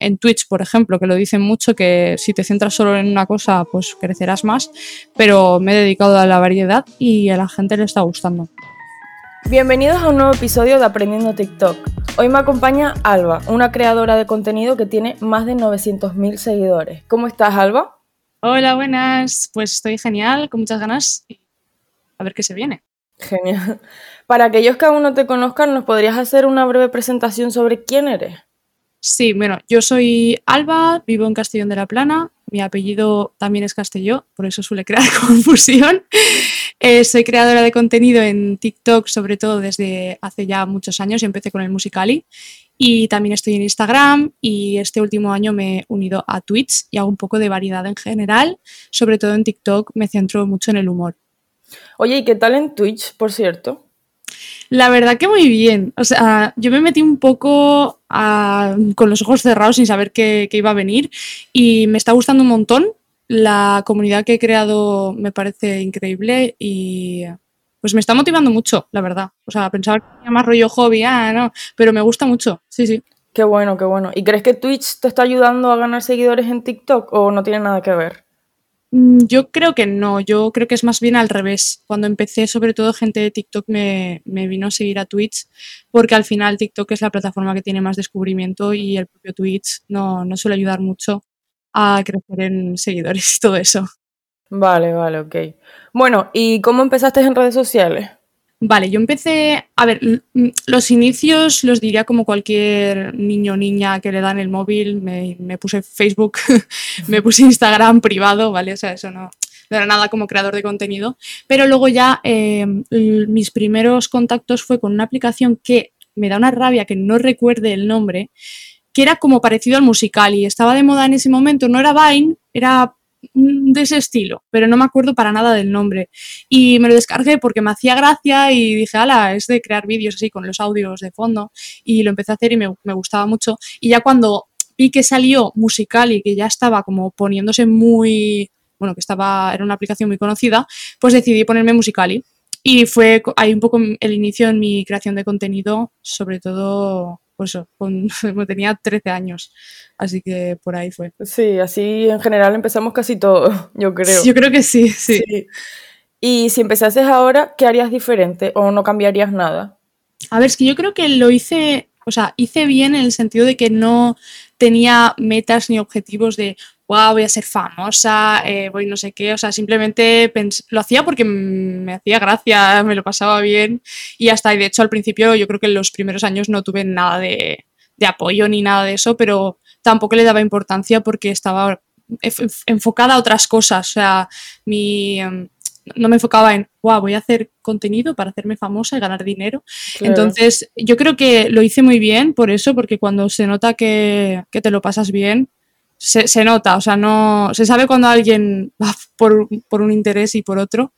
en Twitch, por ejemplo, que lo dicen mucho, que si te centras solo en una cosa, pues crecerás más, pero me he dedicado a la variedad y a la gente le está gustando. Bienvenidos a un nuevo episodio de Aprendiendo TikTok. Hoy me acompaña Alba, una creadora de contenido que tiene más de 900.000 seguidores. ¿Cómo estás, Alba? Hola, buenas. Pues estoy genial, con muchas ganas. A ver qué se viene. Genial. Para aquellos que aún no te conozcan, ¿nos podrías hacer una breve presentación sobre quién eres? Sí, bueno, yo soy Alba, vivo en Castellón de la Plana, mi apellido también es Castelló, por eso suele crear confusión. Eh, soy creadora de contenido en TikTok, sobre todo desde hace ya muchos años, empecé con el Musicali y también estoy en Instagram y este último año me he unido a Twitch y hago un poco de variedad en general, sobre todo en TikTok me centro mucho en el humor. Oye, ¿y qué tal en Twitch, por cierto? La verdad que muy bien. O sea, yo me metí un poco con los ojos cerrados sin saber qué, iba a venir y me está gustando un montón. La comunidad que he creado me parece increíble y pues me está motivando mucho, la verdad. O sea, pensaba que tenía más rollo hobby, ah, no, pero me gusta mucho, sí, sí. Qué bueno, qué bueno. ¿Y crees que Twitch te está ayudando a ganar seguidores en TikTok o no tiene nada que ver? Mm, yo creo que no, yo creo que es más bien al revés. Cuando empecé, sobre todo gente de TikTok me, vino a seguir a Twitch, porque al final TikTok es la plataforma que tiene más descubrimiento y el propio Twitch no, no suele ayudar mucho a crecer en seguidores y todo eso. Vale, vale, ok. Bueno, ¿y cómo empezaste en redes sociales? Vale, yo empecé, a ver, los inicios los diría como cualquier niño o niña que le dan el móvil, me, puse Facebook, me puse Instagram privado, ¿vale? O sea, eso no, era nada como creador de contenido, pero luego ya em, mis primeros contactos fue con una aplicación que me da una rabia que no recuerde el nombre, que era como parecido al musical y estaba de moda en ese momento, no era Vine, era Mm, de ese estilo, pero no me acuerdo para nada del nombre. Y me lo descargué porque me hacía gracia y dije, ala, es de crear vídeos así con los audios de fondo. Y lo empecé a hacer y me, gustaba mucho. Y ya cuando vi que salió musical y que ya estaba como poniéndose muy, bueno, que estaba, era una aplicación muy conocida, pues decidí ponerme Musicali. Y fue ahí un poco el inicio en mi creación de contenido, sobre todo pues eso, cuando tenía 13 años. Así que por ahí fue. Sí, así en general empezamos casi todo, yo creo. Yo creo que sí, sí. Y si empezases ahora, ¿qué harías diferente o no cambiarías nada? A ver, es que yo creo que lo hice, o sea, hice bien en el sentido de que no tenía metas ni objetivos de, wow, voy a ser famosa, eh, voy no sé qué, o sea, simplemente lo hacía porque me hacía gracia, me lo pasaba bien. Y hasta, y de hecho al principio yo creo que en los primeros años no tuve nada de, apoyo ni nada de eso, pero tampoco le daba importancia porque estaba enfocada a otras cosas, o sea, mi em, no me enfocaba en, wow, voy a hacer contenido para hacerme famosa y ganar dinero. Entonces, yo creo que lo hice muy bien por eso, porque cuando se nota que, que te lo pasas bien, se, nota, o sea, no se sabe cuando alguien va por, por, un interés y por otro.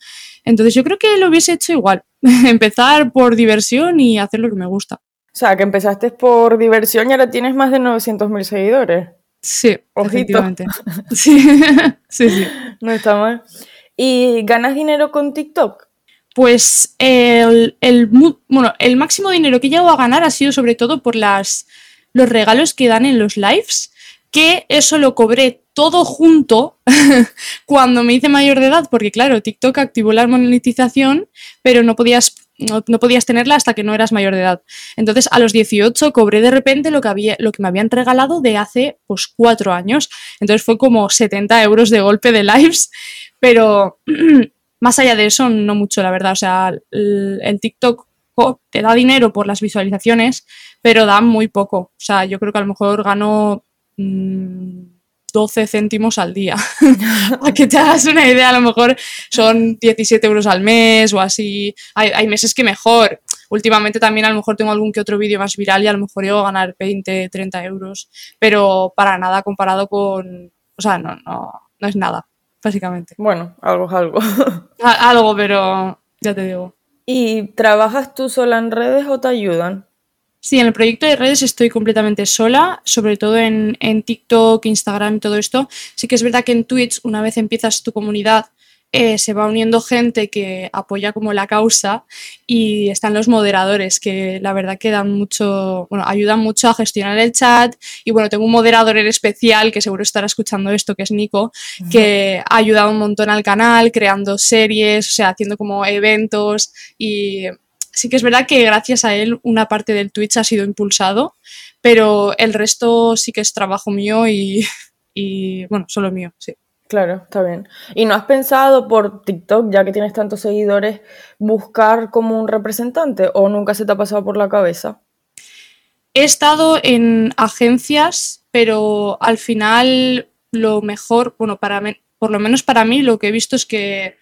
Entonces yo creo que lo hubiese hecho igual, empezar por diversión y hacer lo que me gusta. O sea, que empezaste por diversión y ahora tienes más de 900.000 seguidores. Sí, efectivamente. Sí. sí, sí. No está mal. ¿Y ganas dinero con TikTok? Pues el, el, bueno, el máximo dinero que he llegado a ganar ha sido sobre todo por las, los regalos que dan en los lives que eso lo cobré todo junto cuando me hice mayor de edad, porque claro, TikTok activó la monetización, pero no podías, no, podías tenerla hasta que no eras mayor de edad. Entonces, a los 18 cobré de repente lo que, había, lo que me habían regalado de hace pues cuatro años. Entonces fue como 70 euros de golpe de lives, pero más allá de eso, no mucho, la verdad. O sea, el, TikTok te da dinero por las visualizaciones, pero da muy poco. O sea, yo creo que a lo mejor gano 12 mm, céntimos al día. Para que te hagas una idea, a lo mejor son 17 euros al mes o así. Hay, meses que mejor. Últimamente también a lo mejor tengo algún que otro vídeo más viral y a lo mejor a ganar 20, 30 euros. Pero para nada comparado con... O sea, no, no, no es nada, básicamente. Bueno, algo es algo. algo, pero ya te digo. ¿Y trabajas tú sola en redes o te ayudan? Sí, en el proyecto de redes estoy completamente sola, sobre todo en, TikTok, Instagram y todo esto. Sí que es verdad que en Twitch, una vez empiezas tu comunidad, eh, se va uniendo gente que apoya como la causa y están los moderadores que la verdad que dan mucho, bueno, ayudan mucho a gestionar el chat y bueno, tengo un moderador en especial que seguro estará escuchando esto, que es Nico, que ha ayudado un montón al canal creando series, o sea, haciendo como eventos y sí que es verdad que gracias a él una parte del Twitch ha sido impulsado, pero el resto sí que es trabajo mío y, y bueno, solo mío, sí. Claro, está bien. ¿Y no has pensado por TikTok, ya que tienes tantos seguidores, buscar como un representante o nunca se te ha pasado por la cabeza? He estado en agencias, pero al final lo mejor, bueno, para por lo menos para mí lo que he visto es que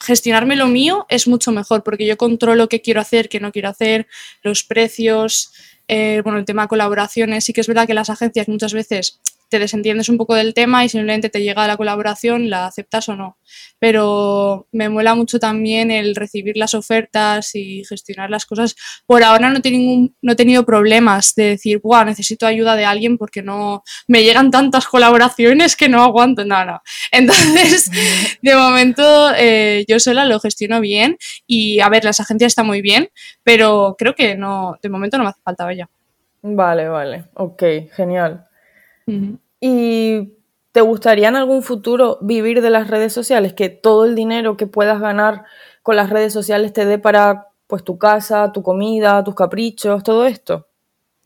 gestionarme lo mío es mucho mejor porque yo controlo qué quiero hacer, qué no quiero hacer, los precios, eh, bueno, el tema de colaboraciones. Sí que es verdad que las agencias muchas veces te desentiendes un poco del tema y simplemente te llega la colaboración, la aceptas o no. Pero me mola mucho también el recibir las ofertas y gestionar las cosas. Por ahora no, tengo no he tenido problemas de decir, Buah, necesito ayuda de alguien porque no me llegan tantas colaboraciones que no aguanto. No, no. Entonces, de momento eh, yo sola lo gestiono bien y a ver, las agencias están muy bien, pero creo que no, de momento no me hace falta ya. Vale, vale, ok, genial. ¿Y te gustaría en algún futuro vivir de las redes sociales? Que todo el dinero que puedas ganar con las redes sociales te dé para pues tu casa, tu comida, tus caprichos, todo esto.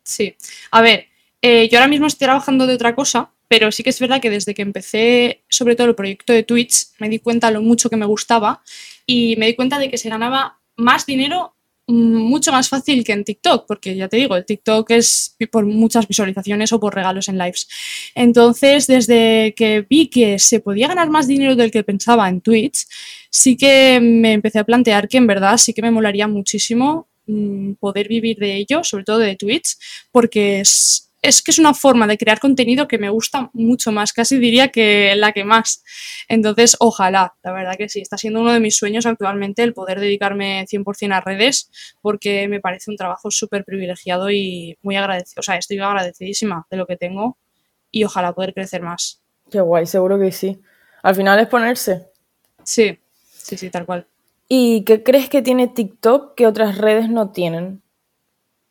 Sí. A ver, eh, yo ahora mismo estoy trabajando de otra cosa, pero sí que es verdad que desde que empecé, sobre todo el proyecto de Twitch, me di cuenta lo mucho que me gustaba y me di cuenta de que se ganaba más dinero mucho más fácil que en TikTok, porque ya te digo, el TikTok es por muchas visualizaciones o por regalos en lives. Entonces, desde que vi que se podía ganar más dinero del que pensaba en Twitch, sí que me empecé a plantear que en verdad sí que me molaría muchísimo mm, poder vivir de ello, sobre todo de Twitch, porque es, es que es una forma de crear contenido que me gusta mucho más, casi diría que la que más. Entonces, ojalá, la verdad que sí, está siendo uno de mis sueños actualmente el poder dedicarme 100% a redes, porque me parece un trabajo súper privilegiado y muy agradecido. O sea, estoy agradecidísima de lo que tengo y ojalá poder crecer más. Qué guay, seguro que sí. Al final es ponerse. Sí, sí, sí, tal cual. ¿Y qué crees que tiene TikTok que otras redes no tienen?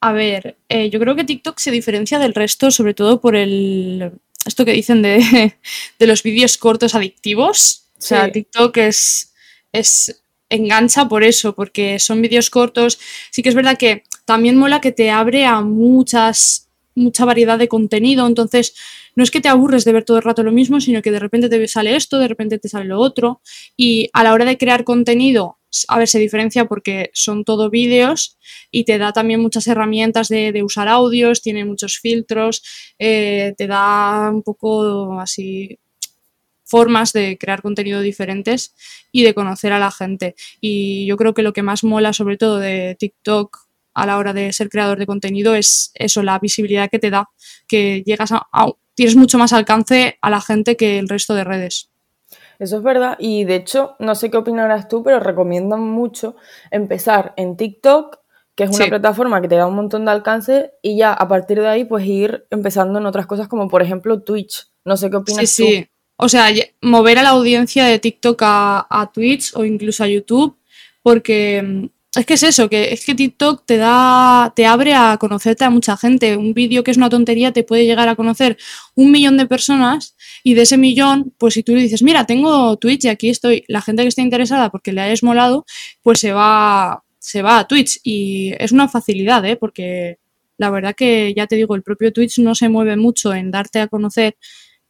A ver, eh, yo creo que TikTok se diferencia del resto, sobre todo por el esto que dicen de, los vídeos cortos adictivos. O sea, TikTok es, es engancha por eso, porque son vídeos cortos. Sí que es verdad que también mola que te abre a muchas, mucha variedad de contenido. Entonces, no es que te aburres de ver todo el rato lo mismo, sino que de repente te sale esto, de repente te sale lo otro. Y a la hora de crear contenido, a ver, se diferencia porque son todo vídeos y te da también muchas herramientas de, usar audios, tiene muchos filtros, eh, te da un poco así formas de crear contenido diferentes y de conocer a la gente. Y yo creo que lo que más mola sobre todo de TikTok a la hora de ser creador de contenido es eso, la visibilidad que te da, que llegas a tienes mucho más alcance a la gente que el resto de redes. Eso es verdad y de hecho, no sé qué opinarás tú, pero recomiendan mucho empezar en TikTok, que es una plataforma que te da un montón de alcance y ya a partir de ahí pues ir empezando en otras cosas como por ejemplo Twitch. No sé qué opinas sí, tú. Sí, o sea, mover a la audiencia de TikTok a, a Twitch o incluso a YouTube, porque mm, es que es eso, que es que TikTok te da, te abre a conocerte a mucha gente. Un vídeo que es una tontería te puede llegar a conocer un millón de personas y de ese millón, pues si tú le dices, mira, tengo Twitch y aquí estoy, la gente que esté interesada porque le hayas molado, pues se va, se va a Twitch y es una facilidad, ¿eh? Porque la verdad que ya te digo, el propio Twitch no se mueve mucho en darte a conocer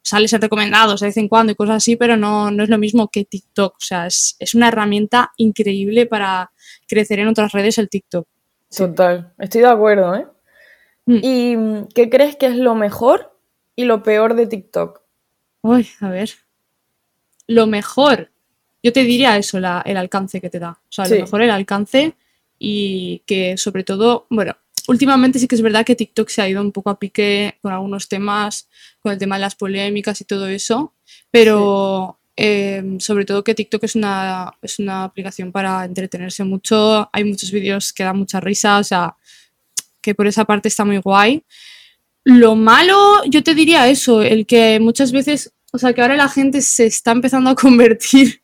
sales recomendados de vez en cuando y cosas así, pero no, no es lo mismo que TikTok. O sea, es, es, una herramienta increíble para crecer en otras redes el TikTok. Total, estoy de acuerdo, ¿eh? Mm. ¿Y qué crees que es lo mejor y lo peor de TikTok? Uy, a ver. Lo mejor, yo te diría eso, la, el alcance que te da. O sea, lo mejor el alcance y que sobre todo, bueno, últimamente sí que es verdad que TikTok se ha ido un poco a pique con algunos temas, con el tema de las polémicas y todo eso, pero em, sobre todo que TikTok es una, es una aplicación para entretenerse mucho, hay muchos vídeos que dan mucha risa, o sea, que por esa parte está muy guay. Lo malo, yo te diría eso, el que muchas veces o sea, que ahora la gente se está empezando a convertir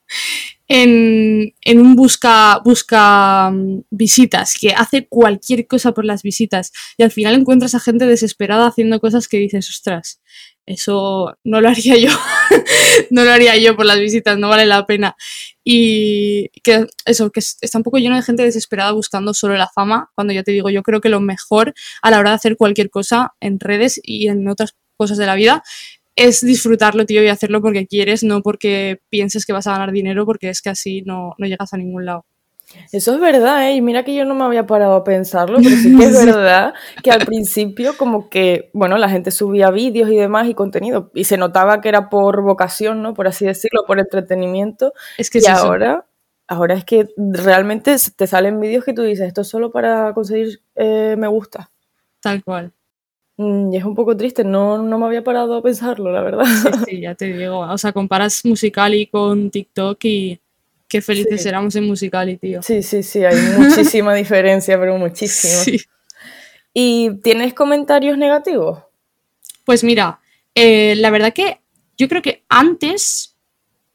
en, un busca, busca mm, visitas, que hace cualquier cosa por las visitas y al final encuentras a gente desesperada haciendo cosas que dices, ostras, eso no lo haría yo, no lo haría yo por las visitas, no vale la pena. Y que eso, que está un poco lleno de gente desesperada buscando solo la fama, cuando ya te digo, yo creo que lo mejor a la hora de hacer cualquier cosa en redes y en otras cosas de la vida es disfrutarlo, tío, y hacerlo porque quieres, no porque pienses que vas a ganar dinero, porque es que así no, no llegas a ningún lado. Eso es verdad, ¿eh? Y mira que yo no me había parado a pensarlo, pero sí que es verdad que al principio como que, bueno, la gente subía vídeos y demás y contenido y se notaba que era por vocación, ¿no? Por así decirlo, por entretenimiento. Es que y ahora, ahora es que realmente te salen vídeos que tú dices, esto es solo para conseguir eh, me gusta. Tal cual. Mm, y es un poco triste, no, no me había parado a pensarlo, la verdad. Sí, ya te digo. O sea, comparas Musicali con TikTok y qué felices éramos en Musicali, tío. Sí, sí, sí, hay muchísima diferencia, pero muchísima. Sí. ¿Y tienes comentarios negativos? Pues mira, eh, la verdad que yo creo que antes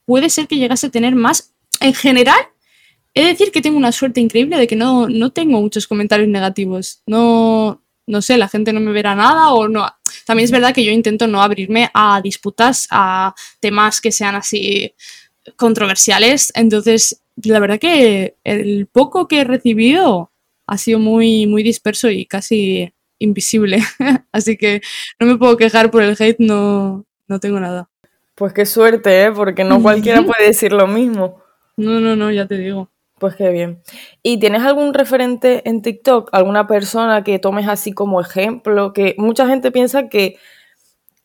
puede ser que llegase a tener más. En general, he de decir que tengo una suerte increíble de que no, no tengo muchos comentarios negativos. No, no sé, la gente no me verá nada o no. También es verdad que yo intento no abrirme a disputas, a temas que sean así controversiales. Entonces, la verdad que el poco que he recibido ha sido muy, muy disperso y casi invisible. así que no me puedo quejar por el hate, no, no tengo nada. Pues qué suerte, ¿eh? Porque no cualquiera puede decir lo mismo. No, no, no, ya te digo. Pues qué bien. ¿Y tienes algún referente en TikTok? ¿Alguna persona que tomes así como ejemplo? Que mucha gente piensa que,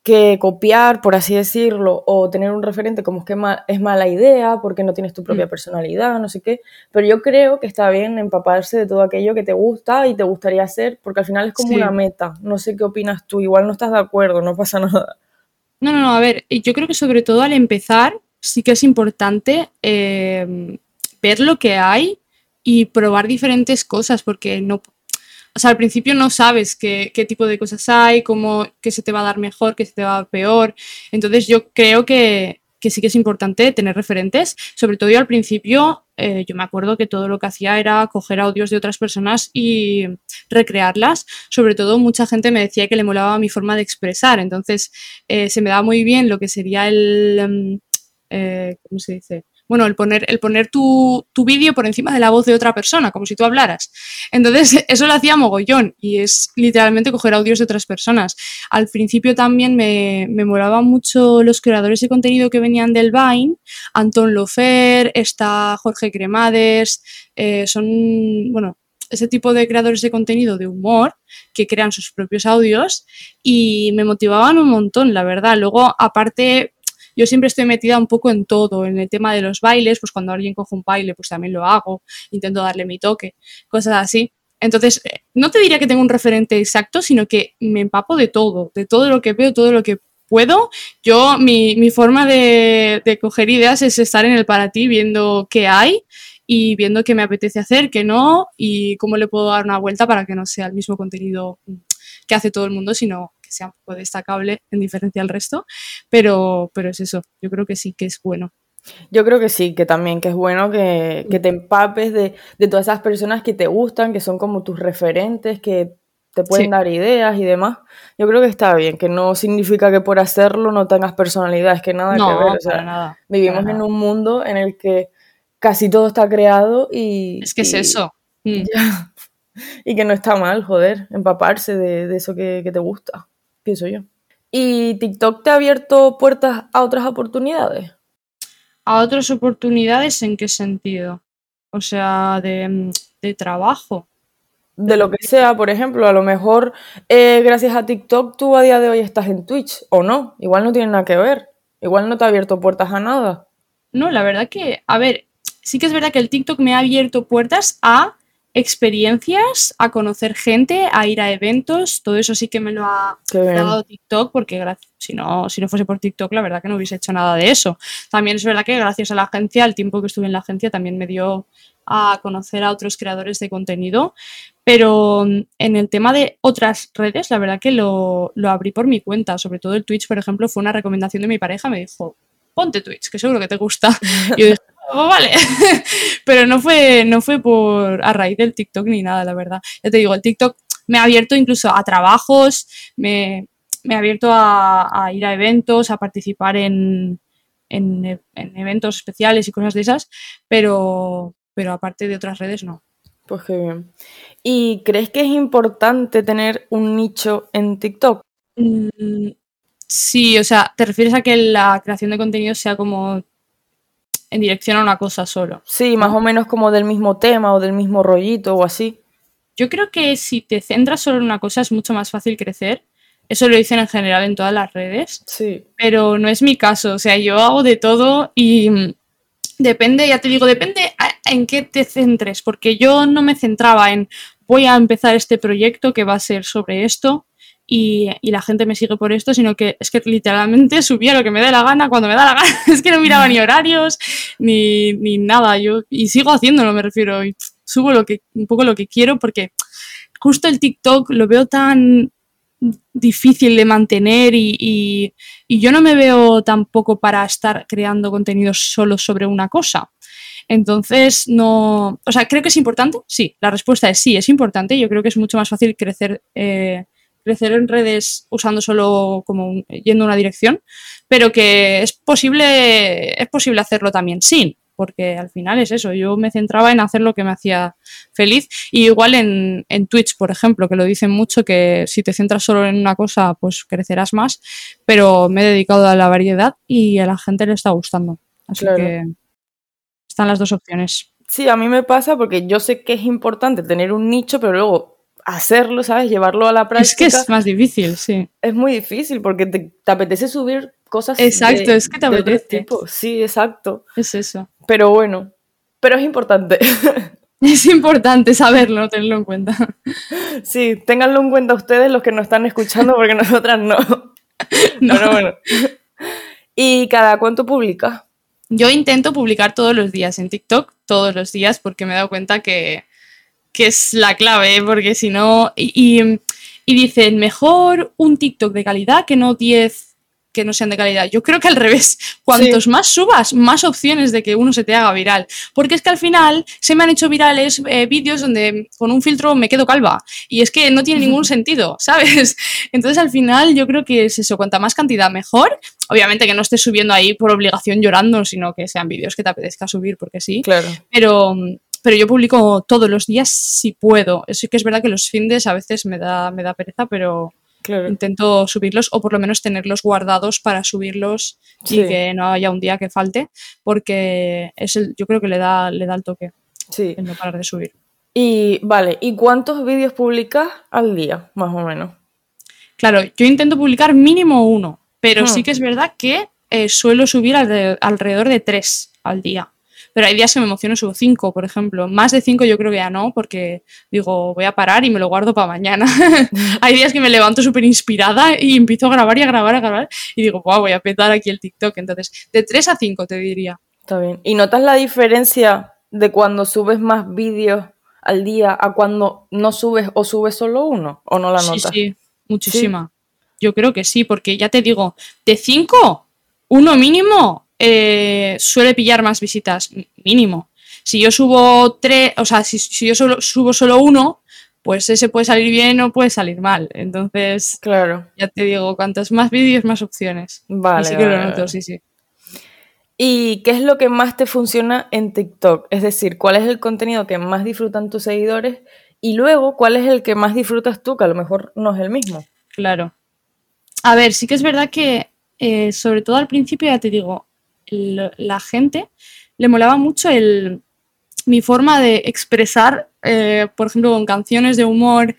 que copiar, por así decirlo, o tener un referente como es que es mala idea porque no tienes tu propia mm. personalidad, no sé qué. Pero yo creo que está bien empaparse de todo aquello que te gusta y te gustaría hacer, porque al final es como una meta. No sé qué opinas tú, igual no estás de acuerdo, no pasa nada. No, no, no, a ver, yo creo que sobre todo al empezar sí que es importante eh, ver lo que hay y probar diferentes cosas, porque no, o sea, al principio no sabes qué, tipo de cosas hay, cómo, qué se te va a dar mejor, qué se te va a dar peor. Entonces yo creo que, sí que es importante tener referentes. Sobre todo yo al principio, eh, yo me acuerdo que todo lo que hacía era coger audios de otras personas y recrearlas. Sobre todo mucha gente me decía que le molaba mi forma de expresar. Entonces eh, se me da muy bien lo que sería el... Em, eh, ¿Cómo se dice? Bueno, el poner, el poner tu, vídeo por encima de la voz de otra persona, como si tú hablaras. Entonces, eso lo hacía mogollón y es literalmente coger audios de otras personas. Al principio también me, me mucho los creadores de contenido que venían del Vine, Anton Lofer, está Jorge Cremades, eh, son, bueno, ese tipo de creadores de contenido de humor que crean sus propios audios y me motivaban un montón, la verdad. Luego, aparte, yo siempre estoy metida un poco en todo, en el tema de los bailes, pues cuando alguien coge un baile, pues también lo hago, intento darle mi toque, cosas así. Entonces, eh, no te diría que tengo un referente exacto, sino que me empapo de todo, de todo lo que veo, todo lo que puedo. Yo, mi, forma de, de, coger ideas es estar en el para ti, viendo qué hay y viendo qué me apetece hacer, qué no, y cómo le puedo dar una vuelta para que no sea el mismo contenido que hace todo el mundo, sino que sea un poco destacable en diferencia al resto, pero, pero es eso, yo creo que sí que es bueno. Yo creo que sí, que también, que es bueno que, te empapes de, todas esas personas que te gustan, que son como tus referentes, que te pueden dar ideas y demás. Yo creo que está bien, que no significa que por hacerlo no tengas personalidad, es que nada que ver. O sea, nada, vivimos en un mundo en el que casi todo está creado y... Es que es eso. Mm. y que no está mal, joder, empaparse de, eso que, que te gusta pienso yo. ¿Y TikTok te ha abierto puertas a otras oportunidades? ¿A otras oportunidades en qué sentido? O sea, de, trabajo. De lo que sea, por ejemplo, a lo mejor eh, gracias a TikTok tú a día de hoy estás en Twitch o no, igual no tiene nada que ver, igual no te ha abierto puertas a nada. No, la verdad que, a ver, sí que es verdad que el TikTok me ha abierto puertas a experiencias, a conocer gente, a ir a eventos, todo eso sí que me lo ha dado TikTok, porque si no, si no fuese por TikTok, la verdad que no hubiese hecho nada de eso. También es verdad que gracias a la agencia, el tiempo que estuve en la agencia también me dio a conocer a otros creadores de contenido, Pero mm, en el tema de otras redes, la verdad que lo, lo abrí por mi cuenta, sobre todo el Twitch, por ejemplo, fue una recomendación de mi pareja, me dijo, ponte Twitch, que seguro que te gusta. Y yo dije, oh, vale. Pero no fue, no fue por a raíz del TikTok ni nada, la verdad. Ya te digo, el TikTok me ha abierto incluso a trabajos, me, me ha abierto a, ir a eventos, a participar en, en, eventos especiales y cosas de esas, pero, pero aparte de otras redes no. Pues qué bien. ¿Y crees que es importante tener un nicho en TikTok? Mm, sí, o sea, ¿te refieres a que la creación de contenido sea como en dirección a una cosa solo? Sí, más o menos como del mismo tema o del mismo rollito o así. Yo creo que si te centras solo en una cosa es mucho más fácil crecer. Eso lo dicen en general en todas las redes. Sí. Pero no es mi caso. O sea, yo hago de todo y mm, depende, ya te digo, depende en qué te centres. Porque yo no me centraba en voy a empezar este proyecto que va a ser sobre esto y, la gente me sigue por esto, sino que es que literalmente subía lo que me dé la gana cuando me da la gana. es que no miraba ni horarios ni, ni nada. Yo, y sigo haciéndolo, me refiero. Y, subo lo que, un poco lo que quiero porque justo el TikTok lo veo tan difícil de mantener y, yo no me veo tampoco para estar creando contenidos solo sobre una cosa. Entonces, no. O sea, ¿creo que es importante? Sí, la respuesta es sí, es importante. Yo creo que es mucho más fácil crecer, eh, crecer en redes usando solo como yendo una dirección, pero que es posible, es posible hacerlo también sin porque al final es eso, yo me centraba en hacer lo que me hacía feliz. Y igual en, Twitch, por ejemplo, que lo dicen mucho, que si te centras solo en una cosa, pues crecerás más, pero me he dedicado a la variedad y a la gente le está gustando. Así que están las dos opciones. Sí, a mí me pasa porque yo sé que es importante tener un nicho, pero luego hacerlo, ¿sabes? Llevarlo a la práctica. Es que es más difícil, sí. Es muy difícil porque te, apetece subir cosas. Exacto, es que te apetece. Sí, exacto. Es eso. Pero bueno, pero es importante. Es importante saberlo, tenerlo en cuenta. Sí, ténganlo en cuenta ustedes los que nos están escuchando porque nosotras no. no. Pero bueno. ¿Y cada cuánto publicas? Yo intento publicar todos los días en TikTok, todos los días, porque me he dado cuenta que, es la clave, ¿eh? porque si no... Y, y, y, dicen, mejor un TikTok de calidad que no 10 que no sean de calidad. Yo creo que al revés, cuantos más subas, más opciones de que uno se te haga viral. Porque es que al final se me han hecho virales eh, vídeos donde con un filtro me quedo calva. Y es que no tiene ningún sentido, ¿sabes? Entonces al final yo creo que es eso, cuanta más cantidad mejor. Obviamente que no estés subiendo ahí por obligación llorando, sino que sean vídeos que te apetezca subir porque sí. Claro. Pero, pero yo publico todos los días si puedo. Sí que es verdad que los fines a veces me da, me da pereza, pero, Intento subirlos o por lo menos tenerlos guardados para subirlos y que no haya un día que falte, porque es el, yo creo que le da, le da el toque sí. no parar de subir. Y vale, ¿y cuántos vídeos publicas al día, más o menos? Claro, yo intento publicar mínimo uno, pero sí hmm. que es verdad que eh, suelo subir alrededor de tres al día. Pero hay días que me emociono, subo cinco, por ejemplo. Más de cinco yo creo que ya no, porque digo, voy a parar y me lo guardo para mañana. hay días que me levanto súper inspirada y empiezo a grabar y a grabar, a grabar. Y digo, wow, voy a petar aquí el TikTok. Entonces, de tres a cinco te diría. Está bien. ¿Y notas la diferencia de cuando subes más vídeos al día a cuando no subes o subes solo uno? ¿O no la notas? Sí, sí, muchísima. Yo creo que sí, porque ya te digo, de cinco, uno mínimo eh, suele pillar más visitas, mínimo. Si yo subo tres, o sea, si, yo solo, subo solo uno, pues ese puede salir bien o puede salir mal. Entonces, claro. ya te digo, cuantos más vídeos, más opciones. Vale. Así que lo noto, sí, sí. ¿Y qué es lo que más te funciona en TikTok? Es decir, ¿cuál es el contenido que más disfrutan tus seguidores? Y luego, ¿cuál es el que más disfrutas tú? Que a lo mejor no es el mismo. Claro. A ver, sí que es verdad que, eh, sobre todo al principio, ya te digo, la gente le molaba mucho el, mi forma de expresar, eh, por ejemplo, con canciones de humor,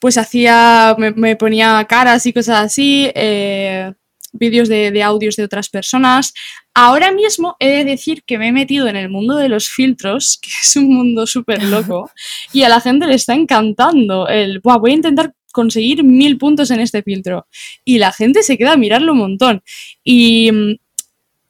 pues hacía, me, ponía caras y cosas así, eh, vídeos de, audios de otras personas. Ahora mismo he de decir que me he metido en el mundo de los filtros, que es un mundo súper loco, y a la gente le está encantando el, voy a intentar conseguir mil puntos en este filtro. Y la gente se queda a mirarlo un montón. Y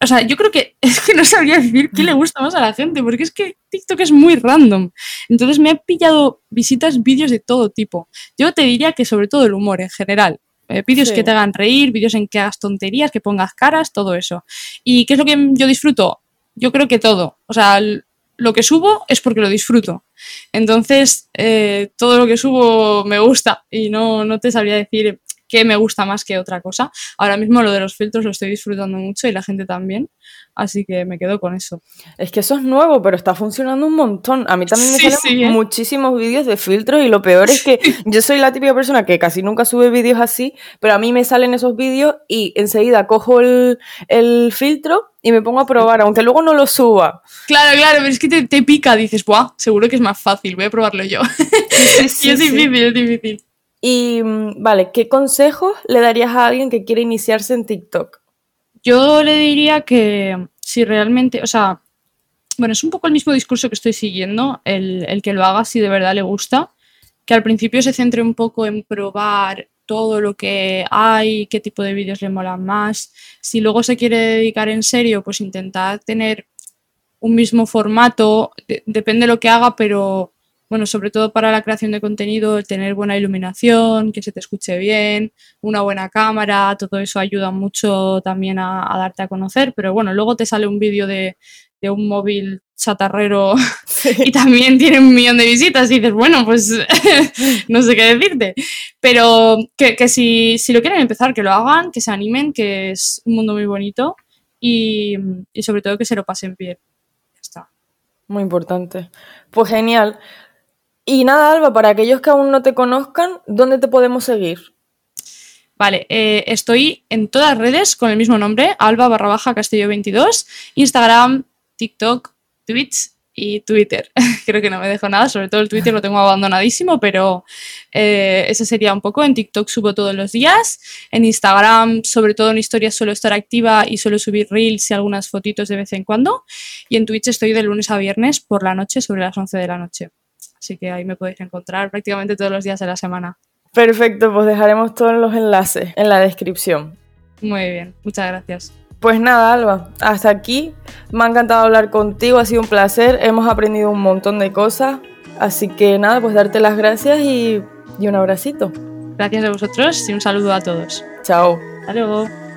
o sea, yo creo que es que no sabría decir qué le gusta más a la gente, porque es que TikTok es muy random. Entonces me he pillado visitas, vídeos de todo tipo. Yo te diría que sobre todo el humor en general. Eh, vídeos que te hagan reír, vídeos en que hagas tonterías, que pongas caras, todo eso. ¿Y qué es lo que yo disfruto? Yo creo que todo. O sea, lo que subo es porque lo disfruto. Entonces, eh, todo lo que subo me gusta y no, no te sabría decir qué me gusta más que otra cosa. Ahora mismo lo de los filtros lo estoy disfrutando mucho y la gente también, así que me quedo con eso. Es que eso es nuevo, pero está funcionando un montón. A mí también me salen ¿eh? muchísimos vídeos de filtros y lo peor es que yo soy la típica persona que casi nunca sube vídeos así, pero a mí me salen esos vídeos y enseguida cojo el, filtro y me pongo a probar, aunque luego no lo suba. Claro, claro, pero es que te, pica, dices, ¡buah! Seguro que es más fácil, voy a probarlo yo. Sí, es difícil, es difícil. Y, mm, vale, ¿qué consejos le darías a alguien que quiere iniciarse en TikTok? Yo le diría que si realmente, o sea, bueno, es un poco el mismo discurso que estoy siguiendo, el, que lo haga si de verdad le gusta, que al principio se centre un poco en probar todo lo que hay, qué tipo de vídeos le molan más. Si luego se quiere dedicar en serio, pues intentar tener un mismo formato, depende de lo que haga, pero bueno, sobre todo para la creación de contenido, tener buena iluminación, que se te escuche bien, una buena cámara, todo eso ayuda mucho también a, darte a conocer, pero bueno, luego te sale un vídeo de, un móvil chatarrero y también tiene un millón de visitas y dices, bueno, pues no sé qué decirte. Pero que, si, si, lo quieren empezar, que lo hagan, que se animen, que es un mundo muy bonito y, y sobre todo que se lo pasen bien. Ya está. Muy importante. Pues genial. Y nada, Alba, para aquellos que aún no te conozcan, ¿dónde te podemos seguir? Vale, eh, estoy en todas redes con el mismo nombre, Alba barra baja Castillo 22, Instagram, TikTok, Twitch y Twitter. Creo que no me dejo nada, sobre todo el Twitter lo tengo abandonadísimo, pero eh, eso sería un poco. En TikTok subo todos los días, en Instagram, sobre todo en historias, suelo estar activa y suelo subir reels y algunas fotitos de vez en cuando. Y en Twitch estoy de lunes a viernes por la noche, sobre las 11 de la noche. Así que ahí me podéis encontrar prácticamente todos los días de la semana. Perfecto, pues dejaremos todos los enlaces en la descripción. Muy bien, muchas gracias. Pues nada, Alba, hasta aquí. Me ha encantado hablar contigo, ha sido un placer. Hemos aprendido un montón de cosas. Así que nada, pues darte las gracias y, y un abracito. Gracias a vosotros y un saludo a todos. Chao. Hasta luego.